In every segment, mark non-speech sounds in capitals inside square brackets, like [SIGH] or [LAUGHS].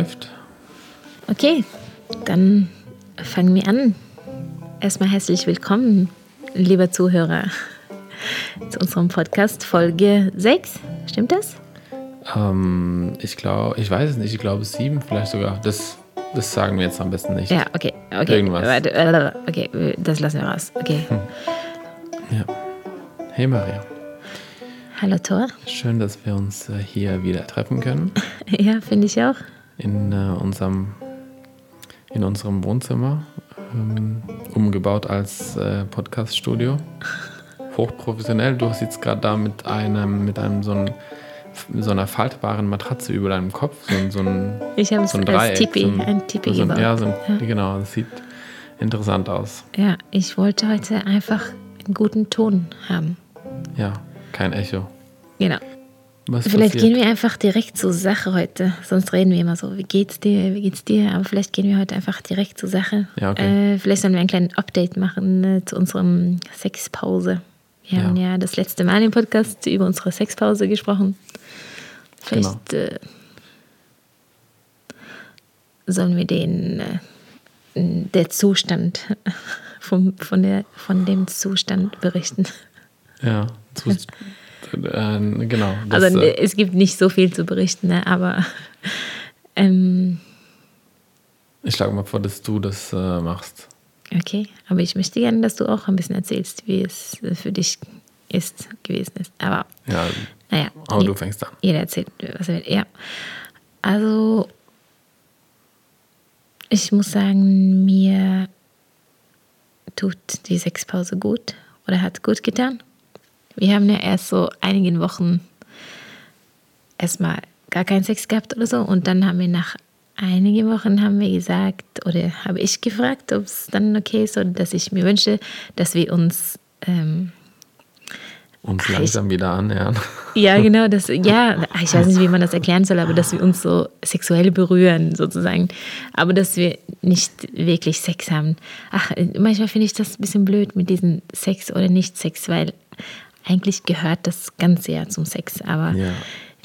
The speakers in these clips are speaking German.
läuft. Okay, dann fangen wir an. Erstmal herzlich willkommen, lieber Zuhörer, zu unserem Podcast Folge 6. Stimmt das? Ähm, ich glaube, ich weiß es nicht, ich glaube sieben vielleicht sogar. Das, das sagen wir jetzt am besten nicht. Ja, okay. okay. Irgendwas. Warte, Okay, das lassen wir raus. Okay. Ja. Hey Maria, Hallo Thor. schön, dass wir uns äh, hier wieder treffen können [LAUGHS] Ja, finde ich auch. In äh, unserem in unserem Wohnzimmer, ähm, umgebaut als äh, Podcaststudio. [LAUGHS] Hochprofessionell. Du sitzt gerade da mit einem mit einem so, ein, so einer faltbaren Matratze über deinem Kopf, so, ein- so ein Ich habe es so ein als Dreieck. Tipi, so ein, ein Tipi so ein, gebaut. Ja, so ein, genau. Das sieht interessant aus. Ja, ich wollte heute einfach einen guten Ton haben. Ja, kein Echo. Genau. Was Vielleicht passiert? gehen wir einfach direkt zur Sache heute. Sonst reden wir immer so, wie geht's dir, wie geht's dir? Aber vielleicht gehen wir heute einfach direkt zur Sache. Ja, okay. äh, vielleicht sollen wir einen kleinen Update machen äh, zu unserem Sexpause. Wir Ja. haben ja das letzte Mal im Podcast über unsere Sexpause gesprochen. Genau. Vielleicht äh, sollen wir den äh, der Zustand [LAUGHS] vom, von, der, von dem Zustand berichten. Ja, zu, [LAUGHS] äh, genau. Das, Also äh, es gibt nicht so viel zu berichten, ne? aber ähm, ich schlage mal vor, dass du das äh, machst. okay. Aber ich möchte gerne, dass du auch ein bisschen erzählst, wie es äh, für dich ist, gewesen ist. Aber Ja, naja, aber du fängst an. jeder erzählt, was er will. Ja. Also ich muss sagen, mir tut die Sexpause gut oder hat gut getan. Wir haben ja erst so einigen Wochen erstmal gar keinen Sex gehabt oder so und dann haben wir nach einigen Wochen haben wir gesagt oder habe ich gefragt, ob es dann okay ist oder dass ich mir wünsche, dass wir uns ähm, Uns ich- langsam wieder annähern. ja, [LAUGHS] genau, das, ja, ich weiß nicht, wie man das erklären soll, aber dass wir uns so sexuell berühren, sozusagen. Aber dass wir nicht wirklich Sex haben. Ach, manchmal finde ich das ein bisschen blöd mit diesem Sex oder nicht Sex, weil eigentlich gehört das Ganze ja zum Sex. Aber ja.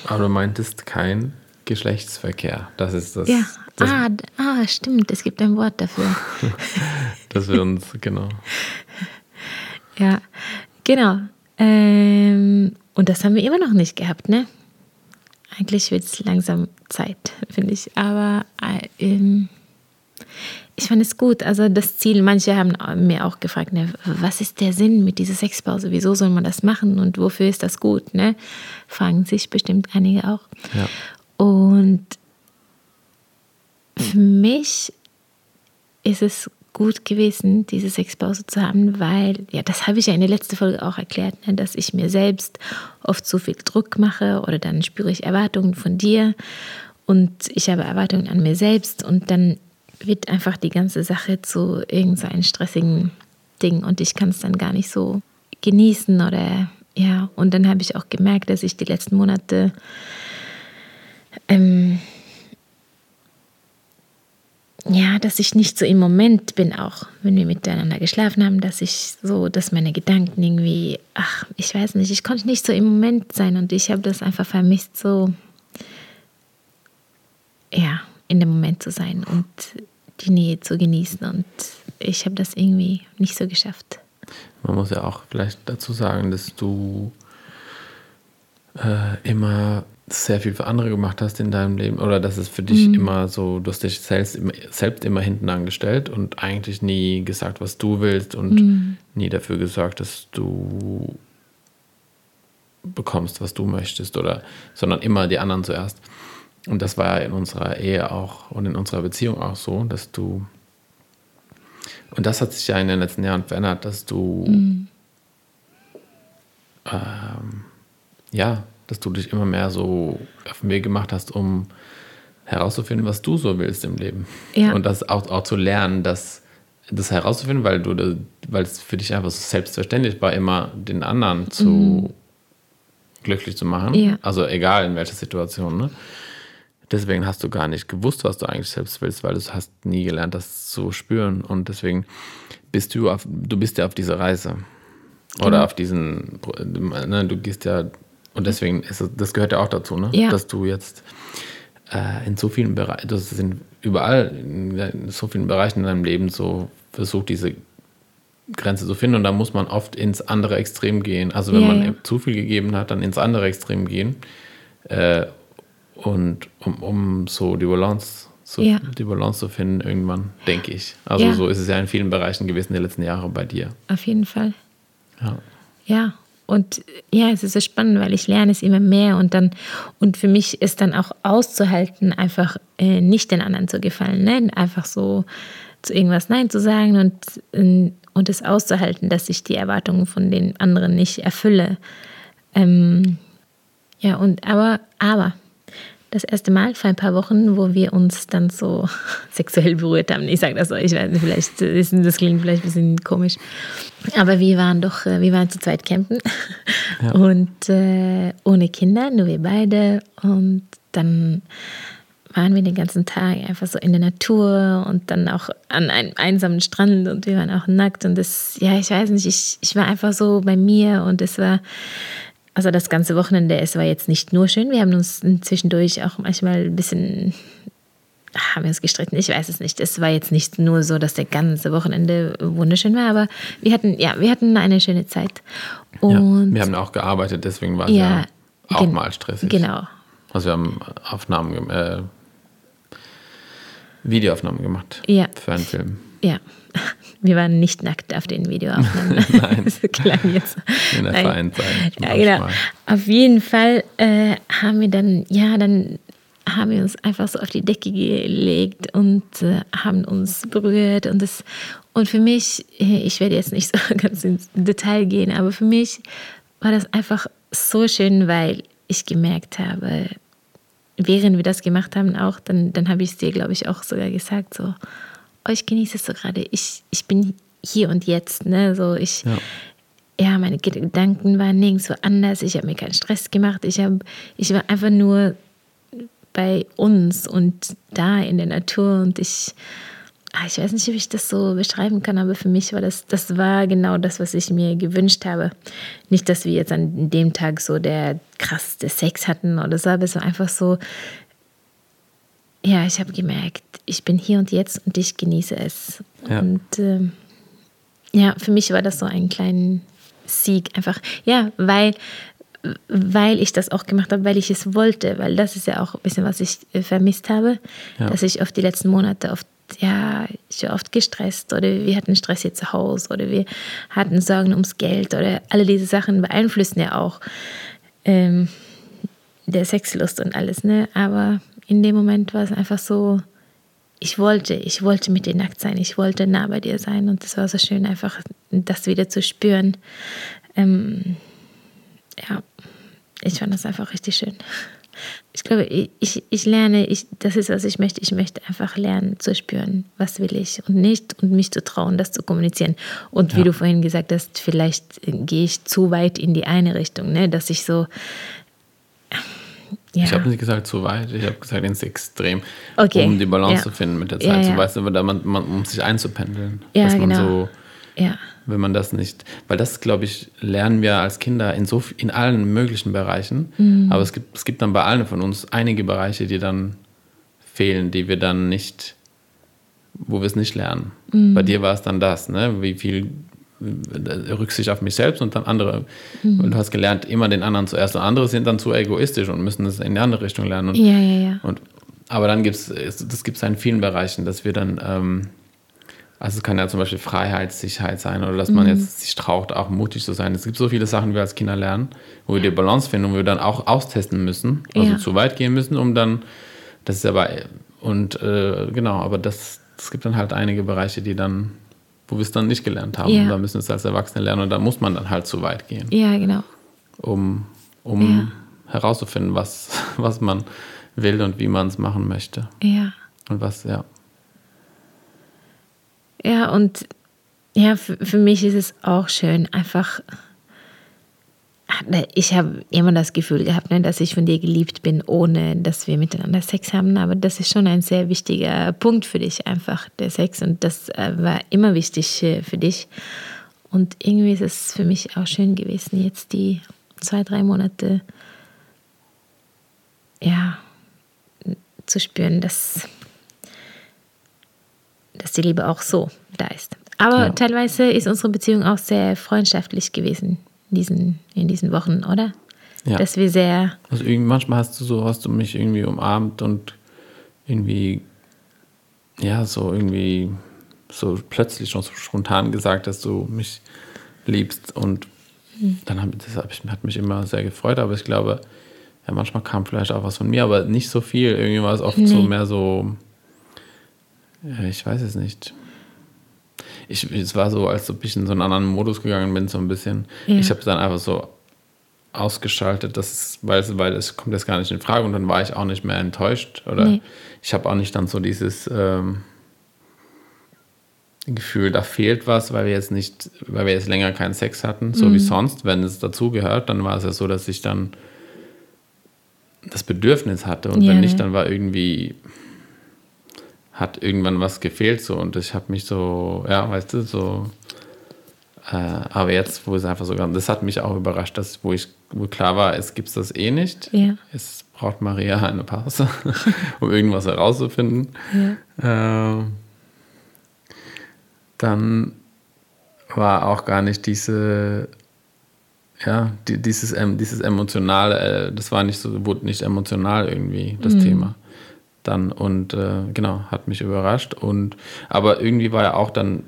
Aber du meintest kein Geschlechtsverkehr. Das ist das. ja. das ah, ah, stimmt, es gibt ein Wort dafür. [LAUGHS] Dass wir uns, genau. Ja, genau. Ähm, und das haben wir immer noch nicht gehabt, ne? Eigentlich wird es langsam Zeit, finde ich. Aber äh, ähm, ich fand es gut. Also das Ziel, manche haben mir auch gefragt, ne, was ist der Sinn mit dieser Sexpause? Wieso soll man das machen und wofür ist das gut? Ne? Fragen sich bestimmt einige auch. Ja. Und für mich ist es gut gewesen, diese Sexpause zu haben, weil, ja, das habe ich ja in der letzten Folge auch erklärt, ne, dass ich mir selbst oft zu viel Druck mache oder dann spüre ich Erwartungen von dir und ich habe Erwartungen an mir selbst und dann wird einfach die ganze Sache zu irgendeinem stressigen Ding und ich kann es dann gar nicht so genießen oder ja, und dann habe ich auch gemerkt, dass ich die letzten Monate ähm, ja, dass ich nicht so im Moment bin, auch. Wenn wir miteinander geschlafen haben, dass ich so, dass meine Gedanken irgendwie, ach, ich weiß nicht, ich konnte nicht so im Moment sein und ich habe das einfach vermisst, so, ja, in dem Moment zu sein und die Nähe zu genießen und ich habe das irgendwie nicht so geschafft. Man muss ja auch vielleicht dazu sagen, dass du äh, immer sehr viel für andere gemacht hast in deinem Leben oder dass es für dich immer so, du hast dich selbst, immer- selbst immer hinten angestellt und eigentlich nie gesagt, was du willst und nie dafür gesorgt, dass du bekommst, was du möchtest oder, sondern immer die anderen zuerst. Und das war ja in unserer Ehe auch und in unserer Beziehung auch so, dass du und das hat sich ja in den letzten Jahren verändert, dass du ähm, ja, dass du dich immer mehr so auf den Weg gemacht hast, um herauszufinden, was du so willst im Leben. Ja. Und das auch, auch zu lernen, dass das herauszufinden, weil du weil es für dich einfach so selbstverständlich war, immer den anderen zu glücklich zu machen. Ja. Also egal in welcher Situation. Ne? Deswegen hast du gar nicht gewusst, was du eigentlich selbst willst, weil du hast nie gelernt, das zu spüren. Und deswegen bist du auf, du bist ja auf dieser Reise. Oder Genau. auf diesen, ne, du gehst ja, und deswegen ist es, das gehört ja auch dazu, ne? Ja. dass du jetzt äh, in so vielen Bereichen, das sind überall in so vielen Bereichen in deinem Leben so versucht, diese Grenze zu finden und da muss man oft ins andere Extrem gehen. Also wenn Ja, man ja. zu viel gegeben hat, dann ins andere Extrem gehen äh, und um, um so die Balance, so Ja. die Balance zu finden irgendwann, denke ich. Also Ja. so ist es ja in vielen Bereichen gewesen die letzten Jahre bei dir. Auf jeden Fall. Ja. Ja, und ja, es ist so spannend, weil ich lerne es immer mehr und dann, und für mich ist dann auch auszuhalten, einfach äh, nicht den anderen zu gefallen, ne? einfach so zu irgendwas Nein zu sagen und, äh, und es auszuhalten, dass ich die Erwartungen von den anderen nicht erfülle. Ähm, ja, und aber, aber, das erste Mal vor ein paar Wochen, wo wir uns dann so [LAUGHS] sexuell berührt haben. Ich sage das so, ich weiß nicht, vielleicht ist, das klingt vielleicht ein bisschen komisch. Aber wir waren doch, äh, wir waren zu zweit campen Ja. [LAUGHS] und äh, ohne Kinder, nur wir beide. Und dann waren wir den ganzen Tag einfach so in der Natur und dann auch an einem einsamen Strand und wir waren auch nackt. Und das, ja, ich weiß nicht, ich, ich war einfach so bei mir und es war, also das ganze Wochenende, es war jetzt nicht nur schön, wir haben uns zwischendurch auch manchmal ein bisschen, haben wir uns gestritten, ich weiß es nicht. Es war jetzt nicht nur so, dass der ganze Wochenende wunderschön war, aber wir hatten, ja, wir hatten eine schöne Zeit. ja. Und Wir haben auch gearbeitet, deswegen war es Ja, ja, auch mal stressig. genau, Also wir haben Aufnahmen, äh, Videoaufnahmen gemacht Ja. für einen Film. Ja. [LAUGHS] Wir waren nicht nackt auf den Videoaufnahmen. [LAUGHS] Nein. [LAUGHS] Klang jetzt. In der Nein. Ja, genau. Auf jeden Fall äh, haben wir dann, ja, dann haben wir uns einfach so auf die Decke gelegt und äh, haben uns berührt. Und, das, und für mich, äh, ich werde jetzt nicht so ganz ins Detail gehen, aber für mich war das einfach so schön, weil ich gemerkt habe, während wir das gemacht haben, auch, dann, dann habe ich es dir, glaube ich, auch sogar gesagt, so, oh, ich genieße es so gerade. Ich, ich bin hier und jetzt, ne? So, ich, Ja. ja, meine Gedanken waren nirgendwo anders. Ich habe mir keinen Stress gemacht. Ich, hab, ich war einfach nur bei uns und da in der Natur und ich, ah, ich weiß nicht, wie ich das so beschreiben kann, aber für mich war das, das war genau das, was ich mir gewünscht habe. Nicht, dass wir jetzt an dem Tag so der krasseste Sex hatten oder so, aber es war einfach so, ja, ich habe gemerkt, ich bin hier und jetzt und ich genieße es. Ja. Und ähm, ja, für mich war das so ein kleiner Sieg einfach. Ja, weil, weil ich das auch gemacht habe, weil ich es wollte, weil das ist ja auch ein bisschen, was ich äh, vermisst habe, Ja. dass ich oft die letzten Monate oft, ja, ich war oft gestresst oder wir hatten Stress hier zu Hause oder wir hatten Sorgen ums Geld oder alle diese Sachen beeinflussen ja auch ähm, der Sexlust und alles, ne? Aber in dem Moment war es einfach so, ich wollte, ich wollte mit dir nackt sein, ich wollte nah bei dir sein und es war so schön, einfach das wieder zu spüren. Ähm, ja, ich fand das einfach richtig schön. Ich glaube, ich, ich, lerne, ich, das ist, was ich möchte. Ich möchte einfach lernen zu spüren, was will ich und nicht und mich zu trauen, das zu kommunizieren. Und wie Ja. du vorhin gesagt hast, vielleicht gehe ich zu weit in die eine Richtung, ne? dass ich so. Ja, Ich habe nicht gesagt zu weit, ich habe gesagt ins Extrem, Okay, um die Balance ja. zu finden mit der Ja, Zeit. ja. So, weißt du, da man, man, um sich einzupendeln. Ja, dass man genau. so, ja, wenn man das nicht, weil das, glaube ich, lernen wir als Kinder in, so, in allen möglichen Bereichen. Mhm. Aber es gibt, es gibt dann bei allen von uns einige Bereiche, die dann fehlen, die wir dann nicht, wo wir es nicht lernen. Mhm. Bei dir war es dann das, ne? wie viel Rücksicht auf mich selbst und dann andere. Mhm. Und du hast gelernt, immer den anderen zuerst. Und andere sind dann zu egoistisch und müssen es in die andere Richtung lernen. Und, ja, ja, ja. und, aber dann gibt es, das gibt es in vielen Bereichen, dass wir dann, ähm, also es kann ja zum Beispiel Freiheit, Sicherheit sein oder dass Mhm. man jetzt sich traut, auch mutig zu sein. Es gibt so viele Sachen, die wir als Kinder lernen, wo wir die Balance finden und wir dann auch austesten müssen, also zu weit gehen müssen, um dann, das ist aber, und äh, genau, aber das, es gibt dann halt einige Bereiche, die dann, wo wir es dann nicht gelernt haben. Ja. Und da müssen wir es als Erwachsene lernen und da muss man dann halt zu weit gehen Ja, genau. um, um herauszufinden, was, [LAUGHS] was man will und wie man es machen möchte. Ja. Und was, ja. Ja, und ja, für, für mich ist es auch schön, einfach. Ich habe immer das Gefühl gehabt, ne, dass ich von dir geliebt bin, ohne dass wir miteinander Sex haben. Aber das ist schon ein sehr wichtiger Punkt für dich, einfach der Sex. Und das äh, war immer wichtig äh, für dich. Und irgendwie ist es für mich auch schön gewesen, jetzt die zwei, drei Monate, ja, zu spüren, dass, dass die Liebe auch so da ist. Aber Ja. teilweise ist unsere Beziehung auch sehr freundschaftlich gewesen diesen, in diesen Wochen, oder? Ja. Dass wir sehr, Also manchmal hast du so, hast du mich irgendwie umarmt und irgendwie, ja, so irgendwie, so plötzlich schon so spontan gesagt, dass du mich liebst. Und dann hab, das hab ich, hat mich immer sehr gefreut, aber ich glaube, ja, manchmal kam vielleicht auch was von mir, aber nicht so viel. Irgendwie war es oft so Nee. mehr so, ja, ich weiß es nicht. Ich, es war so, als ob ich in so einen anderen Modus gegangen bin, so ein bisschen. Ja. Ich habe dann einfach so ausgeschaltet, das ist, weil, es- weil es kommt jetzt gar nicht in Frage und dann war ich auch nicht mehr enttäuscht oder Nee. ich habe auch nicht dann so dieses ähm, Gefühl, da fehlt was, weil wir jetzt nicht, weil wir jetzt länger keinen Sex hatten, so Mhm. wie sonst. Wenn es dazugehört, dann war es ja so, dass ich dann das Bedürfnis hatte und Ja, wenn nicht, ja. dann war irgendwie hat irgendwann was gefehlt so und ich habe mich so, ja, weißt du, so äh, aber jetzt, wo es einfach so das hat mich auch überrascht, dass wo ich, wo klar war, es gibt das eh nicht. Ja. Es braucht Maria eine Pause, [LAUGHS] um irgendwas herauszufinden. ja, Äh, dann war auch gar nicht diese, ja, die, dieses, ähm, dieses emotionale, äh, das war nicht so, wurde nicht emotional irgendwie das Thema. Dann und äh, genau, hat mich überrascht. Und aber irgendwie war ja auch dann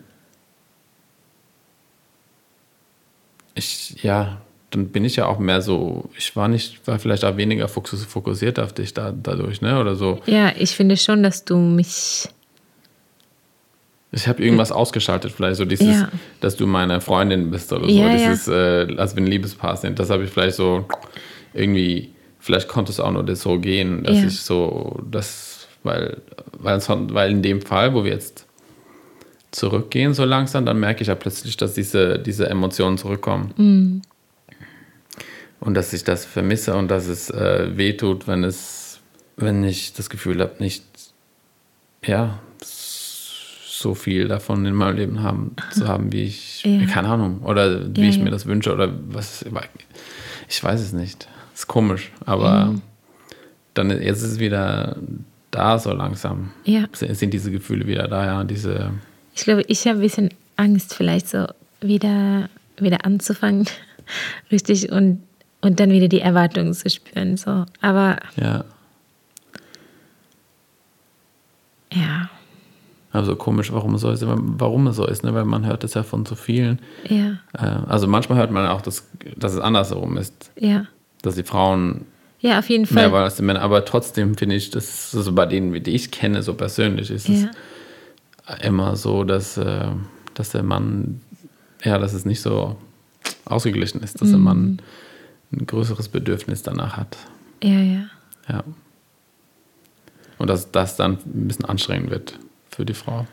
ich, ja, dann bin ich ja auch mehr so, ich war nicht, war vielleicht auch weniger fokus- fokussiert auf dich da, dadurch, ne? Oder so. ja, ich finde schon, dass du mich, Ich habe irgendwas ausgeschaltet, vielleicht so dieses, Ja. dass du meine Freundin bist oder so, Ja, ja. dieses, äh, als wir ein Liebespaar sind. Das habe ich vielleicht so irgendwie, vielleicht konnte es auch nur das so gehen, dass Ja. ich so, das, weil, weil, weil in dem Fall, wo wir jetzt zurückgehen so langsam, dann merke ich ja plötzlich, dass diese, diese Emotionen zurückkommen. Mhm. Und dass ich das vermisse und dass es äh, wehtut, wenn es, wenn ich das Gefühl habe, nicht, ja, so viel davon in meinem Leben haben, zu haben, wie ich, Ja. keine Ahnung, oder wie Ja, ich ja. mir das wünsche oder was, ich weiß es nicht. Ist komisch, aber Mhm. dann jetzt ist es wieder da so langsam. ja, Sind diese Gefühle wieder da, ja, diese, ich glaube, ich habe ein bisschen Angst, vielleicht so wieder, wieder anzufangen, [LAUGHS] richtig, und, und dann wieder die Erwartungen zu spüren, so, aber ja, ja, also komisch, warum es so ist, warum es so ist, ne? weil man hört es ja von so vielen. ja, Äh, Also manchmal hört man auch, dass, dass es andersherum ist, ja, dass die Frauen ja, auf jeden mehr Fall, wollen als die Männer, aber trotzdem finde ich, dass also bei denen, die ich kenne, so persönlich, ist ja, es immer so, dass, äh, dass der Mann, ja, dass es nicht so ausgeglichen ist, dass der Mhm. Mann ein größeres Bedürfnis danach hat. ja, ja, Ja. Und dass das dann ein bisschen anstrengend wird für die Frau.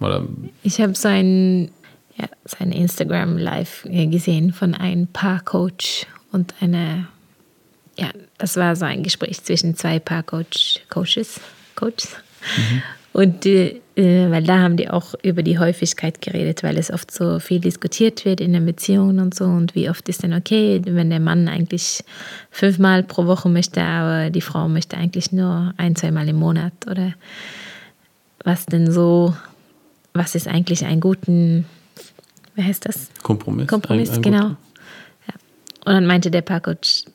Oder Ich habe sein, ja, sein Instagram Live gesehen von einem Paarcoach und einer, ja, das war so ein Gespräch zwischen zwei Paarcoach Coaches, Coaches. Und äh, weil da haben die auch über die Häufigkeit geredet, weil es oft so viel diskutiert wird in den Beziehungen und so. Und wie oft ist denn okay, wenn der Mann eigentlich fünfmal pro Woche möchte, aber die Frau möchte eigentlich nur ein, zweimal im Monat oder was denn so, was ist eigentlich ein guten, wie heißt das? Kompromiss. Kompromiss, Ein- ein genau. Ja. Und dann meinte der Paarcoach, äh,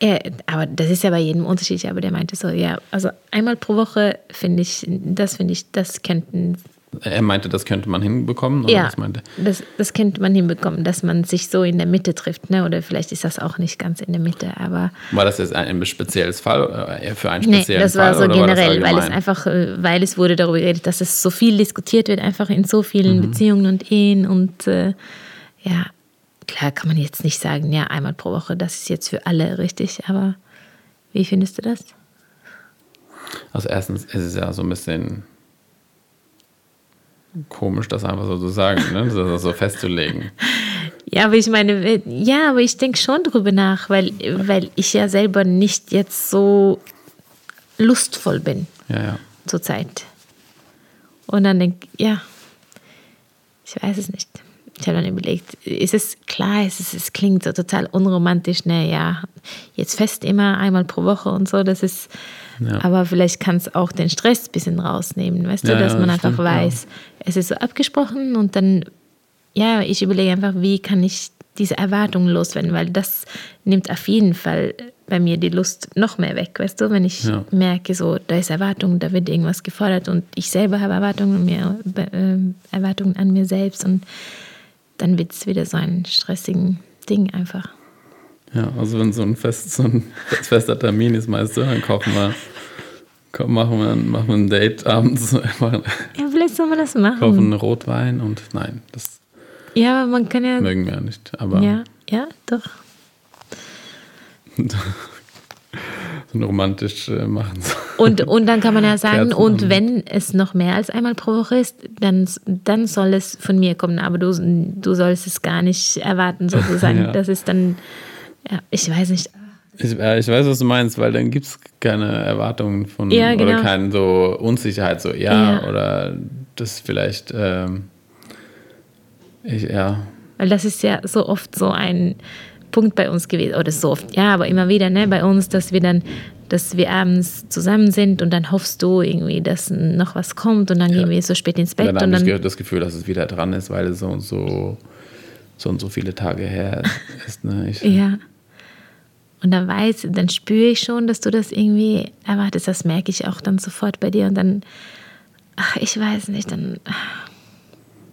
er, aber das ist ja bei jedem unterschiedlich, aber der meinte so, ja, also einmal pro Woche finde ich, das finde ich, das könnten, Er meinte, das könnte man hinbekommen. Oder ja, das, das könnte man hinbekommen, dass man sich so in der Mitte trifft, ne? oder vielleicht ist das auch nicht ganz in der Mitte, aber War das jetzt ein, ein spezielles Fall äh, für einen Nee, speziellen das war Fall? so war das generell, weil es einfach, äh, weil es wurde darüber geredet, dass es so viel diskutiert wird, einfach in so vielen Mhm. Beziehungen und Ehen und äh, ja, klar kann man jetzt nicht sagen, ja, einmal pro Woche, das ist jetzt für alle richtig, aber wie findest du das? Also erstens ist es ja so ein bisschen komisch, das einfach so zu sagen, ne? das so festzulegen. [LAUGHS] Ja, aber ich meine, ja, aber ich denke schon drüber nach, weil, weil ich ja selber nicht jetzt so lustvoll bin Ja, ja. zurzeit. Und dann denke ich, ja, ich weiß es nicht. Ich habe dann überlegt, ist es klar, es, ist, es klingt so total unromantisch, ne, ja, jetzt fest immer einmal pro Woche und so, das ist, ja. aber vielleicht kann es auch den Stress ein bisschen rausnehmen, weißt ja, du, dass ja, man einfach stimmt, weiß, es ist so abgesprochen und dann, ja, ich überlege einfach, wie kann ich diese Erwartungen loswerden, weil das nimmt auf jeden Fall bei mir die Lust noch mehr weg, weißt du, wenn ich ja. merke, so, da ist Erwartung, da wird irgendwas gefordert und ich selber habe Erwartungen, mir, äh, Erwartungen an mir selbst und dann wird es wieder so ein stressigen Ding einfach. Ja, also wenn so ein, fest, so ein fester Termin ist, meinst du, dann kochen wir, kochen, machen, wir, machen wir ein Date abends. [LAUGHS] ja, vielleicht soll man das machen. Kaufen Rotwein und nein, das ja, man kann ja. Mögen wir ja nicht. Aber ja, ja, doch. [LAUGHS] so romantisch äh, machen. Und, und dann kann man ja [LAUGHS] sagen, und wenn es noch mehr als einmal pro Woche ist, dann, dann soll es von mir kommen. Aber du, du sollst es gar nicht erwarten, sozusagen. [LAUGHS] ja. Das ist dann, ja, ich weiß nicht. Ich, äh, ich weiß, was du meinst, weil dann gibt es keine Erwartungen von ja, genau. oder keine so Unsicherheit, so ja, ja. oder das vielleicht. Ähm, ich, ja. Weil das ist ja so oft so ein Punkt bei uns gewesen, oder so oft, ja, aber immer wieder ne, bei uns, dass wir dann, dass wir abends zusammen sind und dann hoffst du irgendwie, dass noch was kommt und dann ja. gehen wir so spät ins Bett. Und dann habe ich das Gefühl, dass es wieder dran ist, weil es so und so, so und so viele Tage her [LAUGHS] ist. Ne? Ich, ja. Und dann weiß, dann spüre ich schon, dass du das irgendwie erwartest. Das merke ich auch dann sofort bei dir. Und dann, ach, ich weiß nicht, dann.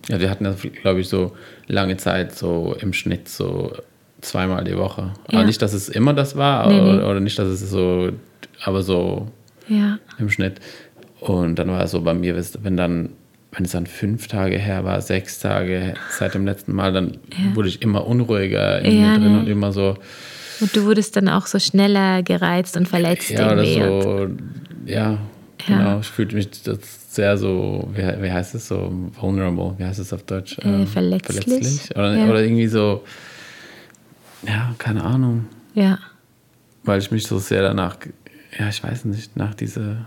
Ja, wir hatten das, glaube ich, so lange Zeit so im Schnitt so zweimal die Woche. Ja. Aber nicht, dass es immer das war, nee, oder, nee. oder, nicht, dass es so, aber so ja. im Schnitt. Und dann war es so bei mir, wenn dann, wenn es dann fünf Tage her war, sechs Tage seit dem letzten Mal, dann ja. wurde ich immer unruhiger in mir drin nee. und immer so. Und du wurdest dann auch so schneller gereizt und verletzt. Ja, oder so, ja, genau. Ich fühlte mich sehr so, wie, wie heißt es so, vulnerable, wie heißt es auf Deutsch? Äh, ähm, verletzlich. verletzlich. Oder, oder irgendwie so, ja, keine Ahnung. Ja. Weil ich mich so sehr danach, ja, ich weiß nicht, nach dieser.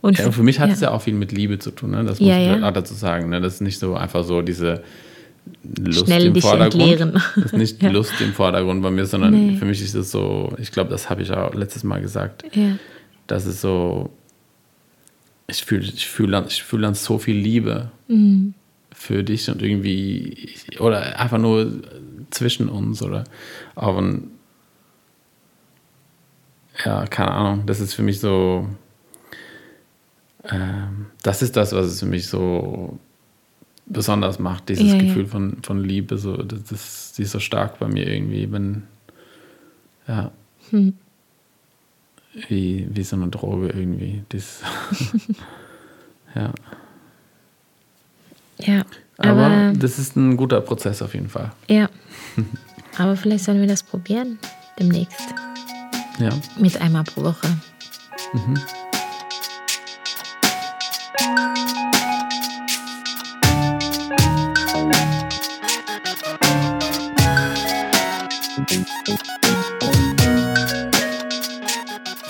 Und ja, für mich hat ja. es ja auch viel mit Liebe zu tun, ne? das muss ja, ich auch dazu sagen. Ne? Das ist nicht so einfach so diese Lust Schnell im Vordergrund. Entleeren. Das ist nicht. [LAUGHS] Lust im Vordergrund bei mir, sondern nee. für mich ist es so, ich glaube, das habe ich auch letztes Mal gesagt, ja. dass es so, ich fühle ich fühl dann, fühl dann so viel Liebe mhm. Für dich und irgendwie, oder einfach nur zwischen uns oder auch ein, ja, keine Ahnung, das ist für mich so, ähm, das ist das, was es für mich so besonders macht, dieses ja, Gefühl ja. Von, von Liebe, so, das, das, die ist so stark bei mir irgendwie, wenn, ja. Hm wie, wie so eine Droge irgendwie. Das, [LAUGHS] ja. Ja. Aber, aber, das ist ein guter Prozess auf jeden Fall. Ja. [LAUGHS] aber vielleicht sollen wir das probieren demnächst. Ja. Mit einmal pro Woche. Mhm.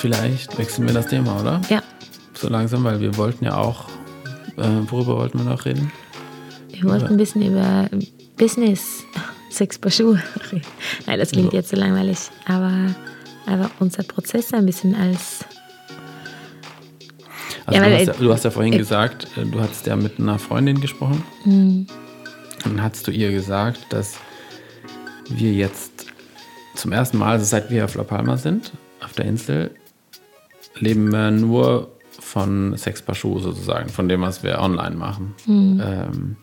vielleicht wechseln wir das Thema, oder? Ja. So langsam, weil wir wollten ja auch, äh, worüber wollten wir noch reden? Wir wollten ein bisschen über Business, [LAUGHS] Sex bei Schuhe. [LAUGHS] Nein, das klingt so. jetzt so langweilig, aber, aber unser Prozess ein bisschen als. Also ja, du, hast ja, du, hast ja, vorhin äh, gesagt, äh, du hattest ja mit einer Freundin gesprochen. Mhm. Und dann hast du ihr gesagt, dass wir jetzt zum ersten Mal, also seit wir auf La Palma sind, auf der Insel, leben wir nur von Sex Paschu sozusagen, von dem, was wir online machen. Mhm. Ähm,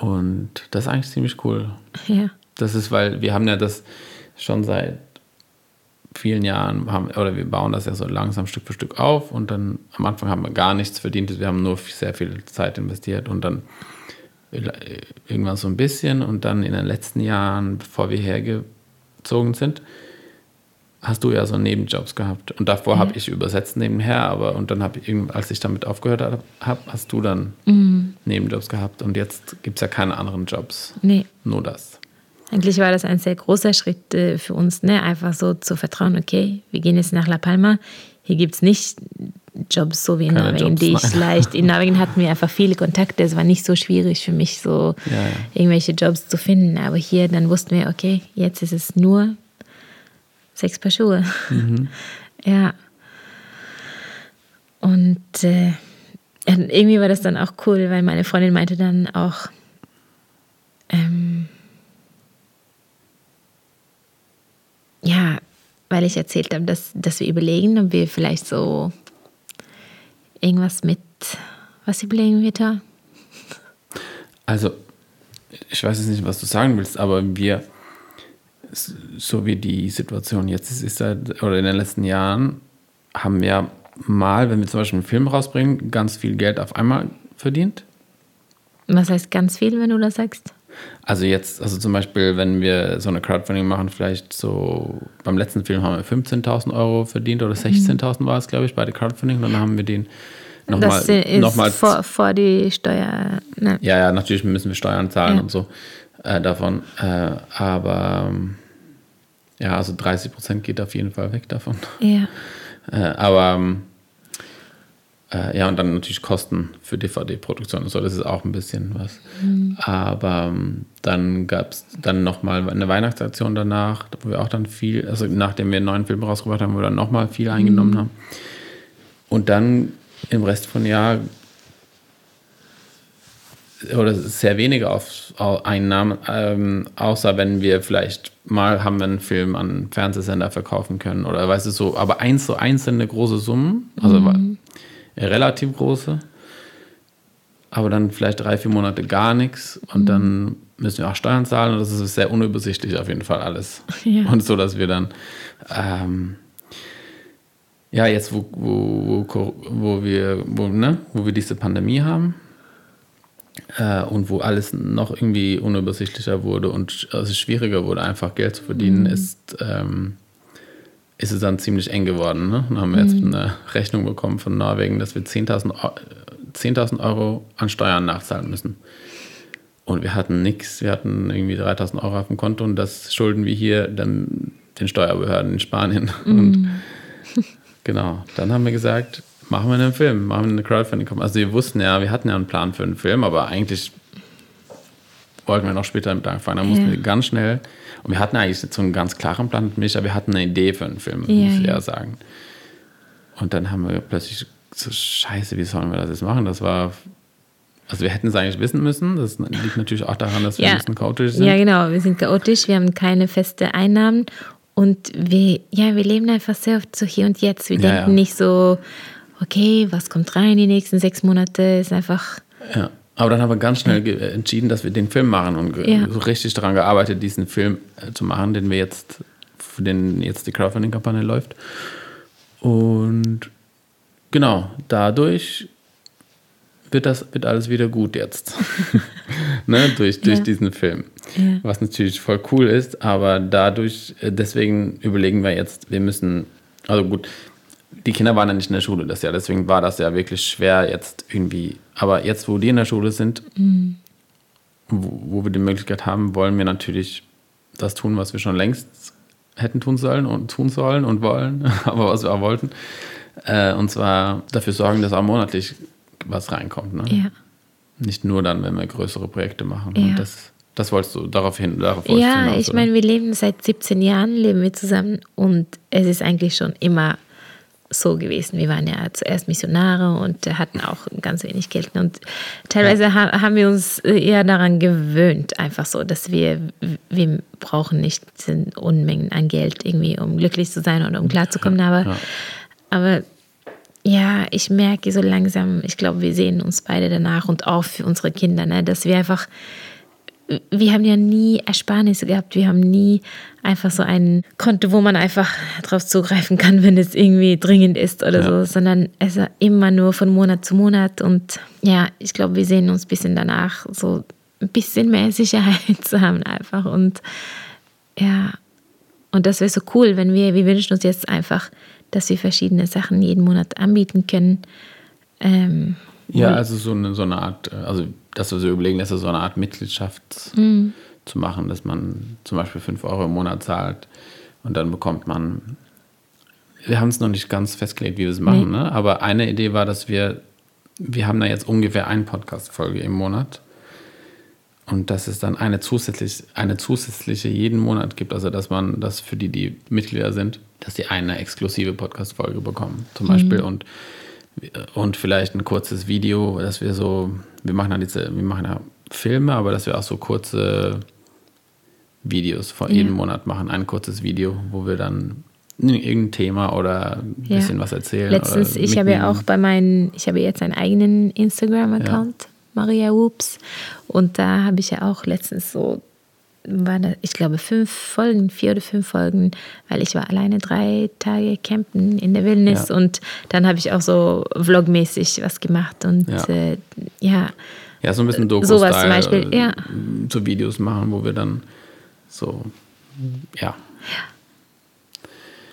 und das ist eigentlich ziemlich cool. Ja. Das ist, weil wir haben ja das schon seit vielen Jahren, haben, oder wir bauen das ja so langsam Stück für Stück auf und dann am Anfang haben wir gar nichts verdient, wir haben nur sehr viel Zeit investiert und dann irgendwann so ein bisschen und dann in den letzten Jahren, bevor wir hergezogen sind, hast du ja so Nebenjobs gehabt. Und davor mhm. habe ich übersetzt nebenher, aber und dann habe ich, als ich damit aufgehört habe, hast du dann mhm. Nebenjobs gehabt. Und jetzt gibt es ja keine anderen Jobs. Nee. Nur das. Eigentlich war das ein sehr großer Schritt äh, für uns, ne? einfach so zu vertrauen, okay, wir gehen jetzt nach La Palma. Hier gibt es nicht Jobs so wie in Keine Norwegen, Jobs, die ich nein. leicht. In [LAUGHS] Norwegen hatten wir einfach viele Kontakte. Es war nicht so schwierig für mich, so Ja, ja. irgendwelche Jobs zu finden. Aber hier, dann wussten wir, okay, jetzt ist es nur sechs Paar Schuhe. Mhm. [LAUGHS] Ja. Und äh, irgendwie war das dann auch cool, weil meine Freundin meinte dann auch, ähm, ja, weil ich erzählt habe, dass, dass wir überlegen, ob wir vielleicht so irgendwas mit, was überlegen wir da? Also, ich weiß jetzt nicht, was du sagen willst, aber wir, so wie die Situation jetzt ist, ist seit, oder in den letzten Jahren, haben wir mal, wenn wir zum Beispiel einen Film rausbringen, ganz viel Geld auf einmal verdient. Was heißt ganz viel, wenn du das sagst? Also jetzt, also zum Beispiel, wenn wir so eine Crowdfunding machen, vielleicht so, beim letzten Film haben wir 15.000 Euro verdient oder 16.000 war es, glaube ich, bei der Crowdfunding. Und dann haben wir den nochmal, das ist nochmal vor, vor die Steuer. Ne? Ja, ja, natürlich müssen wir Steuern zahlen Ja. und so äh, davon. Äh, aber ähm, ja, also 30 Prozent geht auf jeden Fall weg davon. Ja. [LAUGHS] Äh, aber ähm, äh, ja, und dann natürlich Kosten für DVD-Produktion und so, das ist auch ein bisschen was. Aber ähm, dann gab es dann nochmal eine Weihnachtsaktion danach, wo wir auch dann viel, also nachdem wir einen neuen Film rausgebracht haben, wo wir dann nochmal viel eingenommen haben. Und dann im Rest von Jahr oder sehr wenige auf, au- Einnahmen, ähm, außer wenn wir vielleicht mal haben wir einen Film an Fernsehsender verkaufen können oder weißt du so, aber eins so einzelne große Summen, also wa- relativ große, aber dann vielleicht drei, vier Monate gar nichts und dann müssen wir auch Steuern zahlen und das ist sehr unübersichtlich auf jeden Fall alles. [LAUGHS] Ja. Und so, dass wir dann ähm, ja, jetzt wo, wo, wo, wo, wir, wo, ne, wo wir diese Pandemie haben äh, und wo alles noch irgendwie unübersichtlicher wurde und es schwieriger wurde, einfach Geld zu verdienen, ist, ähm, ist es dann ziemlich eng geworden. Ne? Dann haben wir jetzt eine Rechnung bekommen von Norwegen, dass wir 10.000 Eu- 10.000 Euro an Steuern nachzahlen müssen. Und wir hatten nichts, wir hatten irgendwie 3000 Euro auf dem Konto und das schulden wir hier dann den Steuerbehörden in Spanien. [LAUGHS] Und genau, dann haben wir gesagt, machen wir einen Film, machen wir eine Crowdfunding. Also wir wussten ja, wir hatten ja einen Plan für einen Film, aber eigentlich wollten wir noch später damit anfangen. Dann mussten Ja. wir ganz schnell, und wir hatten eigentlich so einen ganz klaren Plan mit mich, aber wir hatten eine Idee für einen Film, Ja, muss ich ja. eher sagen. Und dann haben wir plötzlich so, scheiße, wie sollen wir das jetzt machen? Das war, also wir hätten es eigentlich wissen müssen. Das liegt natürlich auch daran, dass wir Ja. ein bisschen chaotisch sind. ja, genau. Wir sind chaotisch, wir haben keine feste Einnahmen und wir, ja, wir leben einfach sehr oft so hier und jetzt. Wir denken nicht so, okay, was kommt rein die nächsten sechs Monate? Ist einfach, Ja. Aber dann haben wir ganz schnell äh, entschieden, dass wir den Film machen und Ja. so richtig daran gearbeitet, diesen Film äh, zu machen, den wir jetzt, für den jetzt die Crowdfunding-Kampagne läuft. Und genau, dadurch wird das wird alles wieder gut jetzt. [LAUGHS] ne? Durch, durch Ja. diesen Film. Ja. Was natürlich voll cool ist, aber dadurch, äh, deswegen überlegen wir jetzt, wir müssen, also gut, die Kinder waren ja nicht in der Schule das Jahr, deswegen war das ja wirklich schwer jetzt irgendwie. Aber jetzt, wo die in der Schule sind, wo, wo wir die Möglichkeit haben, wollen wir natürlich das tun, was wir schon längst hätten tun sollen und tun sollen und wollen, [LAUGHS] aber was wir auch wollten. Äh, und zwar dafür sorgen, dass auch monatlich was reinkommt. Ne? ja. Nicht nur dann, wenn wir größere Projekte machen. Ja. Und das, das wolltest du darauf hin. Darauf Ja, hinaus, ich meine, wir leben seit 17 Jahren, leben wir zusammen und es ist eigentlich schon immer so gewesen. Wir waren ja zuerst Missionare und hatten auch ganz wenig Geld. Und teilweise ha haben wir uns eher daran gewöhnt, einfach so, dass wir, wir brauchen nicht Unmengen an Geld irgendwie, um glücklich zu sein oder um klarzukommen. Aber, ja. aber ja, ich merke so langsam, ich glaube, wir sehen uns beide danach und auch für unsere Kinder, ne, dass wir einfach wir haben ja nie Ersparnisse gehabt. Wir haben nie einfach so ein Konto, wo man einfach drauf zugreifen kann, wenn es irgendwie dringend ist oder Ja. so, sondern es war immer nur von Monat zu Monat. Und ja, ich glaube, wir sehen uns ein bisschen danach, so ein bisschen mehr [LAUGHS] Sicherheit zu haben einfach. Und ja, und das wäre so cool, wenn wir, wir wünschen uns jetzt einfach, dass wir verschiedene Sachen jeden Monat anbieten können. Ähm, Ja, also so eine, so eine Art, äh, also dass wir so überlegen, dass wir so eine Art Mitgliedschaft Mhm. zu machen, dass man zum Beispiel 5 Euro im Monat zahlt und dann bekommt man wir haben es noch nicht ganz festgelegt, wie wir es machen, Nee. ne? aber eine Idee war, dass wir, wir haben da jetzt ungefähr eine Podcast-Folge im Monat und dass es dann eine zusätzliche, eine zusätzliche jeden Monat gibt, also dass man das für die, die Mitglieder sind, dass die eine exklusive Podcast-Folge bekommen, zum Beispiel und und vielleicht ein kurzes Video, dass wir so, wir machen ja diese, wir machen ja Filme, aber dass wir auch so kurze Videos vor jedem Monat machen, ein kurzes Video, wo wir dann irgendein Thema oder ein Ja. bisschen was erzählen. Letztens, ich habe ja auch bei meinen, ich habe jetzt einen eigenen Instagram-Account, Maria Whoops. Und da habe ich ja auch letztens so, waren ich glaube, fünf Folgen, vier oder fünf Folgen, weil ich war alleine drei Tage campen in der Wildnis Ja. und dann habe ich auch so vlogmäßig was gemacht und Ja. äh, ja, Ja, so ein bisschen doku sowas zum Beispiel, ja. So Videos machen, wo wir dann so, ja,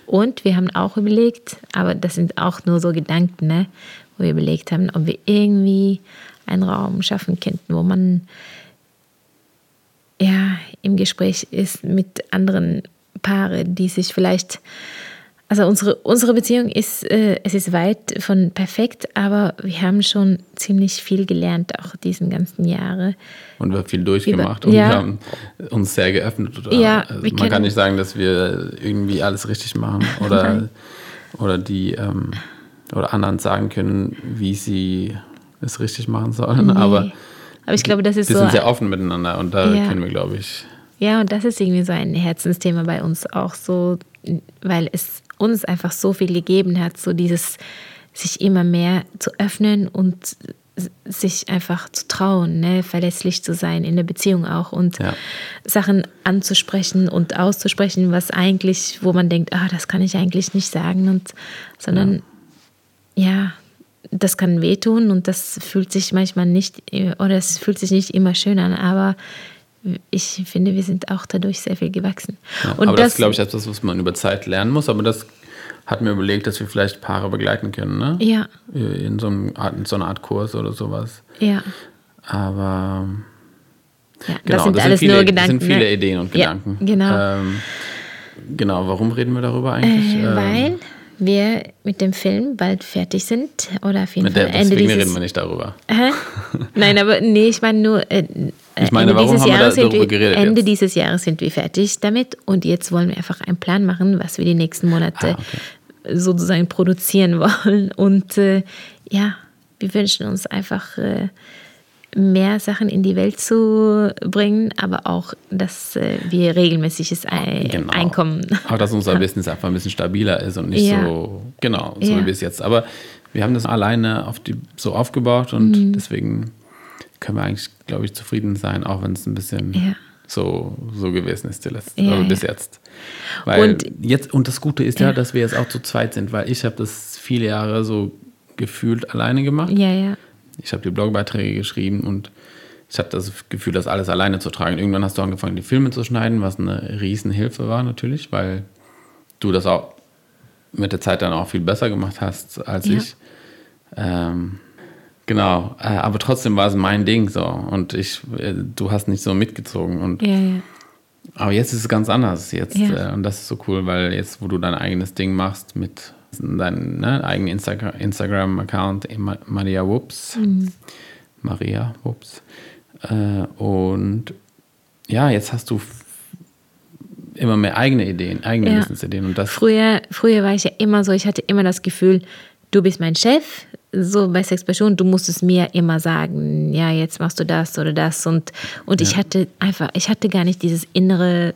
Und wir haben auch überlegt, aber das sind auch nur so Gedanken, ne, wo wir überlegt haben, ob wir irgendwie einen Raum schaffen könnten, wo man ja im Gespräch ist mit anderen Paaren, die sich vielleicht also unsere, unsere Beziehung ist, äh, es ist weit von perfekt, aber wir haben schon ziemlich viel gelernt, auch diesen ganzen Jahre. und wir haben viel durchgemacht Über- und ja. wir haben uns sehr geöffnet. Oder, Ja, also man kann können- nicht sagen, dass wir irgendwie alles richtig machen [LAUGHS] oder, oder die ähm, oder anderen sagen können, wie sie es richtig machen sollen. Nee. aber ich glaube, das ist wir so sind sehr offen miteinander und da Ja. können wir, glaube ich, Ja, und das ist irgendwie so ein Herzensthema bei uns auch so, weil es uns einfach so viel gegeben hat, so dieses sich immer mehr zu öffnen und sich einfach zu trauen, ne? verlässlich zu sein in der Beziehung auch und Ja. Sachen anzusprechen und auszusprechen, was eigentlich, wo man denkt, ah, das kann ich eigentlich nicht sagen und sondern ja, das kann wehtun und das fühlt sich manchmal nicht oder es fühlt sich nicht immer schön an, aber ich finde, wir sind auch dadurch sehr viel gewachsen. Ja, und aber das, ist, glaube ich, etwas, was man über Zeit lernen muss. Aber das hat mir überlegt, dass wir vielleicht Paare begleiten können, ne? Ja, In so, einem in so einer Art Kurs oder sowas. ja, Aber ja. genau, das sind das alles viele, nur das Gedanken. sind viele ne? Ideen und Ja, Gedanken. genau. Ähm, genau, warum reden wir darüber eigentlich? Äh, Ähm, weil wir mit dem Film bald fertig sind oder auf jeden mit Fall der, Ende dieses reden wir nicht darüber. Hä? [LAUGHS] Nein, aber nee, ich meine nur, äh, Ich meine, Ende, warum dieses Jahres wir, geredet Ende dieses Jahres sind wir fertig damit und jetzt wollen wir einfach einen Plan machen, was wir die nächsten Monate Ah, okay. sozusagen produzieren [LAUGHS] wollen. Und äh, ja, wir wünschen uns einfach äh, mehr Sachen in die Welt zu bringen, aber auch, dass äh, wir regelmäßiges Ei Genau. Einkommen Auch, dass unser Business einfach ein bisschen stabiler ist und nicht Ja. so, genau, so Ja. wie es jetzt. Aber wir haben das alleine auf die, so aufgebaut und Mhm. deswegen können wir eigentlich, glaube ich, zufrieden sein, auch wenn es ein bisschen Ja. so, so gewesen ist die letzte, Ja, also bis ja. jetzt. Weil Und- jetzt, und das Gute ist ja, Ja. dass wir jetzt auch zu zweit sind, weil ich habe das viele Jahre so gefühlt alleine gemacht. Ja, ja. Ich habe die Blogbeiträge geschrieben und ich habe das Gefühl, das alles alleine zu tragen. Irgendwann hast du angefangen, die Filme zu schneiden, was eine Riesenhilfe war natürlich, weil du das auch mit der Zeit dann auch viel besser gemacht hast als Ja. ich. Ähm, genau, äh, aber trotzdem war es mein Ding so und ich, äh, du hast nicht so mitgezogen und Ja, ja. aber jetzt ist es ganz anders jetzt äh, und das ist so cool, weil jetzt, wo du dein eigenes Ding machst mit deinem ne, eigenen Instagram- Instagram-Account, Ma- Maria Whoops, Mhm. Maria Whoops, äh, und ja, jetzt hast du immer mehr eigene Ideen, eigene Ja. Business-Ideen und das Früher, früher war ich ja immer so, ich hatte immer das Gefühl, du bist mein Chef, so bei Sex Passion, du musstest mir immer sagen, ja, jetzt machst du das oder das und, und ich hatte einfach, ich hatte gar nicht dieses innere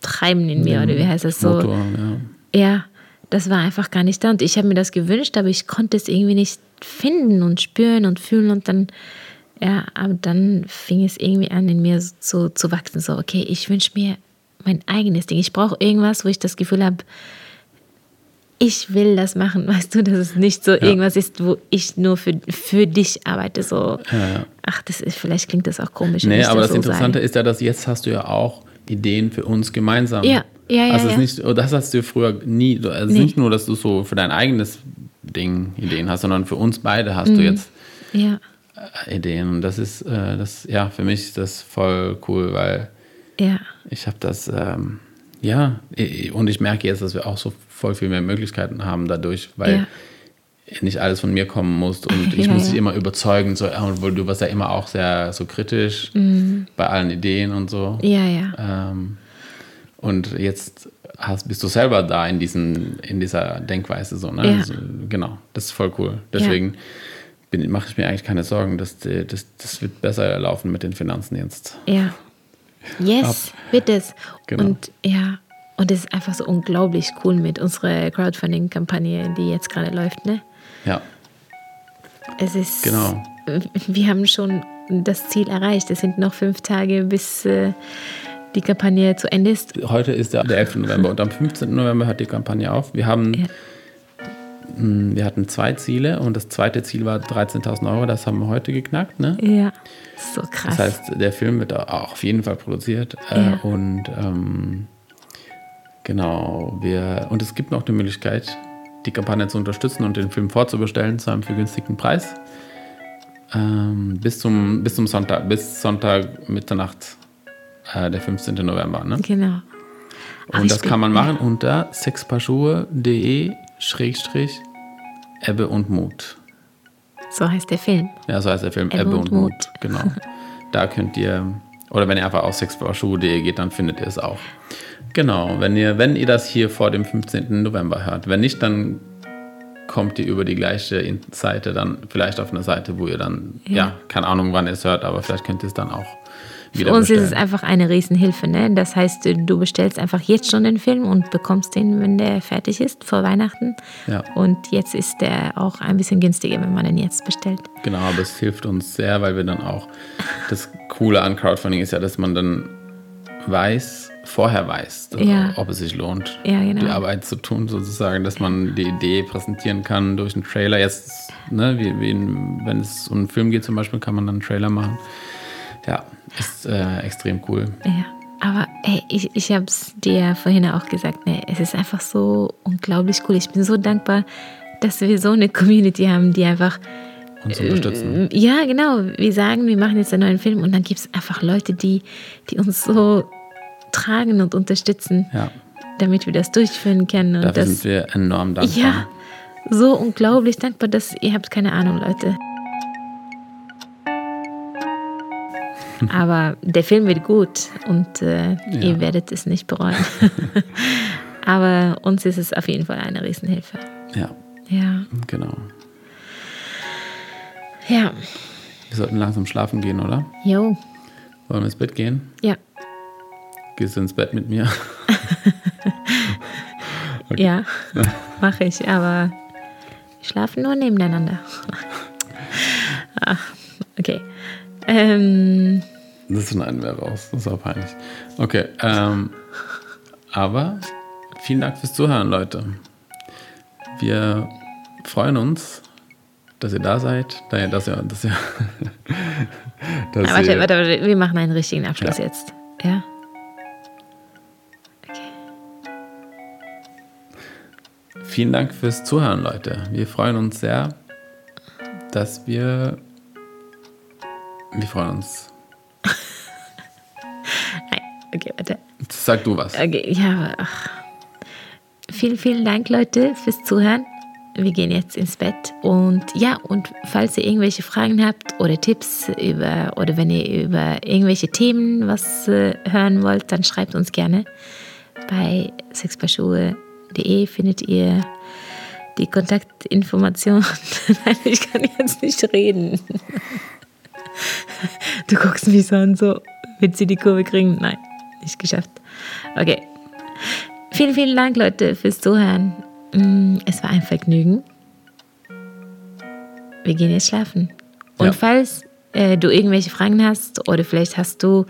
Treiben in mir, oder wie heißt das so? Motor, ja. Ja, das war einfach gar nicht da und ich habe mir das gewünscht, aber ich konnte es irgendwie nicht finden und spüren und fühlen und dann, ja, aber dann fing es irgendwie an, in mir so zu wachsen, so, okay, ich wünsche mir mein eigenes Ding. Ich brauche irgendwas, wo ich das Gefühl habe, ich will das machen, [LAUGHS] weißt du, dass es nicht so irgendwas ist, wo ich nur für, für dich arbeite, so, ja. ach, das ist, vielleicht klingt das auch komisch. Nee, aber das so Interessante sage. ist ja, dass jetzt hast du ja auch Ideen für uns gemeinsam. Ja, ja, ja, Also ja. ist nicht, oh, das hast du früher nie, also Nee. nicht nur, dass du so für dein eigenes Ding Ideen hast, sondern für uns beide hast du jetzt Ja, äh, Ideen. Und das ist, äh, das, ja, für mich ist das voll cool, weil ja, ich habe das, ähm, Ja, und ich merke jetzt, dass wir auch so voll viel mehr Möglichkeiten haben dadurch, weil. Nicht alles von mir kommen muss und ich Ja, muss ja. dich immer überzeugen, so, ja, weil du warst ja immer auch sehr so kritisch bei allen Ideen und so. Mhm. Ja, ja. Ähm, und jetzt hast, bist du selber da in, diesen, in dieser Denkweise so, ne? Ja. Also, genau, das ist voll cool. Deswegen bin- mache ich mir eigentlich keine Sorgen, dass die, das, das wird besser laufen mit den Finanzen jetzt. Ja. Yes, wird es. Genau. Und ja, und es ist einfach so unglaublich cool mit unserer Crowdfunding-Kampagne, die jetzt gerade läuft, ne? Ja, Es ist. Genau. [LAUGHS] Wir haben schon das Ziel erreicht. Es sind noch fünf Tage, bis äh, die Kampagne zu Ende ist. heute ist der, der 11. November und am 15. November hört die Kampagne auf. Wir haben Ja. mh, wir hatten zwei Ziele und das zweite Ziel war 13.000 Euro, das haben wir heute geknackt, ne? Ja, so krass. Das heißt, der Film wird auch auf jeden Fall produziert. Äh, Ja. Und ähm, genau, wir und es gibt noch die Möglichkeit, die Kampagne zu unterstützen und den Film vorzubestellen zu einem vergünstigten Preis. Ähm, bis, zum, bis zum Sonntag, bis Sonntag Mitternacht, äh, der 15. November. Ne? genau. Aber Und ich das kann man machen unter sexpaarschuhe.de schrägstrich Ebbe und Mut. So heißt der Film. Ja, so heißt der Film Ebbe Ebbe, und und Mut. Mut. Genau. [LAUGHS] Da könnt ihr, oder wenn ihr einfach auf sexpaarschuhe.de geht, dann findet ihr es auch. Genau, wenn ihr, wenn ihr das hier vor dem 15. November hört. Wenn nicht, dann kommt ihr über die gleiche Seite dann vielleicht auf eine Seite, wo ihr dann, ja, Ja. keine Ahnung, wann ihr es hört, aber vielleicht könnt ihr es dann auch Für uns ist es bestellen. einfach eine Riesenhilfe. Ne? Das heißt, du bestellst einfach jetzt schon den Film und bekommst den, wenn der fertig ist, vor Weihnachten. Ja. Und jetzt ist der auch ein bisschen günstiger, wenn man den jetzt bestellt. Genau, aber es hilft uns sehr, weil wir dann auch, das Coole an Crowdfunding ist ja, dass man dann weiß, vorher weiß, Ja. ob es sich lohnt, Ja, genau. die Arbeit zu tun, sozusagen, dass man die Idee präsentieren kann durch einen Trailer. Jetzt, ne, wie, wie wenn es um einen Film geht zum Beispiel, kann man dann einen Trailer machen. Ja, ist äh, extrem cool. Ja, aber ey, ich, ich habe es dir vorhin auch gesagt, ne, es ist einfach so unglaublich cool. Ich bin so dankbar, dass wir so eine Community haben, die einfach Uns unterstützen. Äh, Ja, genau. Wir sagen, wir machen jetzt einen neuen Film und dann gibt es einfach Leute, die, die uns so tragen und unterstützen, Ja, damit wir das durchführen können. Und dafür das, sind wir enorm dankbar. ja, so unglaublich dankbar, dass ihr habt keine Ahnung, Leute. [LAUGHS] Aber der Film wird gut und äh, ihr werdet es nicht bereuen. [LAUGHS] Aber uns ist es auf jeden Fall eine Riesenhilfe. Ja, Ja, genau. ja, Wir sollten langsam schlafen gehen, oder? jo, Wollen wir ins Bett gehen? ja, Gehst du ins Bett mit mir? [LAUGHS] ja, mache ich. Aber wir schlafen nur nebeneinander. ah, okay. Ähm, Das schneiden wir raus. Das ist auch peinlich. Okay. Ähm, aber vielen Dank fürs Zuhören, Leute. Wir freuen uns, dass ihr da seid. Ihr, dass ihr, dass ihr, [LAUGHS] dass warte, ihr warte, warte, wir machen einen richtigen Abschluss Ja. jetzt. Ja? Okay. Vielen Dank fürs Zuhören, Leute. Wir freuen uns sehr, dass wir. Wir freuen uns. Nein, Okay, warte. Sag du was. Okay, ja, ach. Vielen, vielen Dank, Leute, fürs Zuhören. Wir gehen jetzt ins Bett. Und ja, und falls ihr irgendwelche Fragen habt oder Tipps über, oder wenn ihr über irgendwelche Themen was äh, hören wollt, dann schreibt uns gerne. Bei sexpaarschuhe.de findet ihr die Kontaktinformationen. [LAUGHS] Nein, ich kann jetzt nicht reden. Du guckst mich so an, so, wird sie die Kurve kriegen? Nein, nicht geschafft. Okay. Vielen, vielen Dank, Leute, fürs Zuhören. Mm, Es war ein Vergnügen. Wir gehen jetzt schlafen. Und Ja. falls äh, du irgendwelche Fragen hast oder vielleicht hast du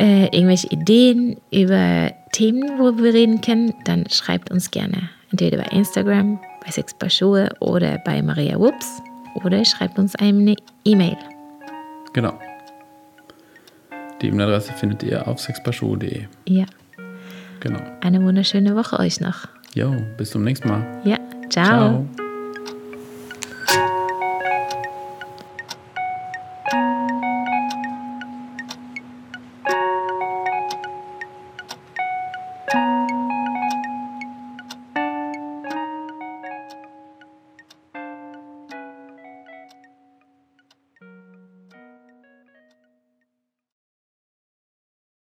äh, irgendwelche Ideen über Themen, wo wir reden können, dann schreibt uns gerne. Entweder bei Instagram, bei Sex Paar Schuhe oder bei Maria Whoops oder schreibt uns eine E-Mail. Genau. Die E-Mail-Adresse findet ihr auf sexpaarschuhe.de. Ja, Genau. eine wunderschöne Woche euch noch. Jo, bis zum nächsten Mal. Ja, ciao. Ciao.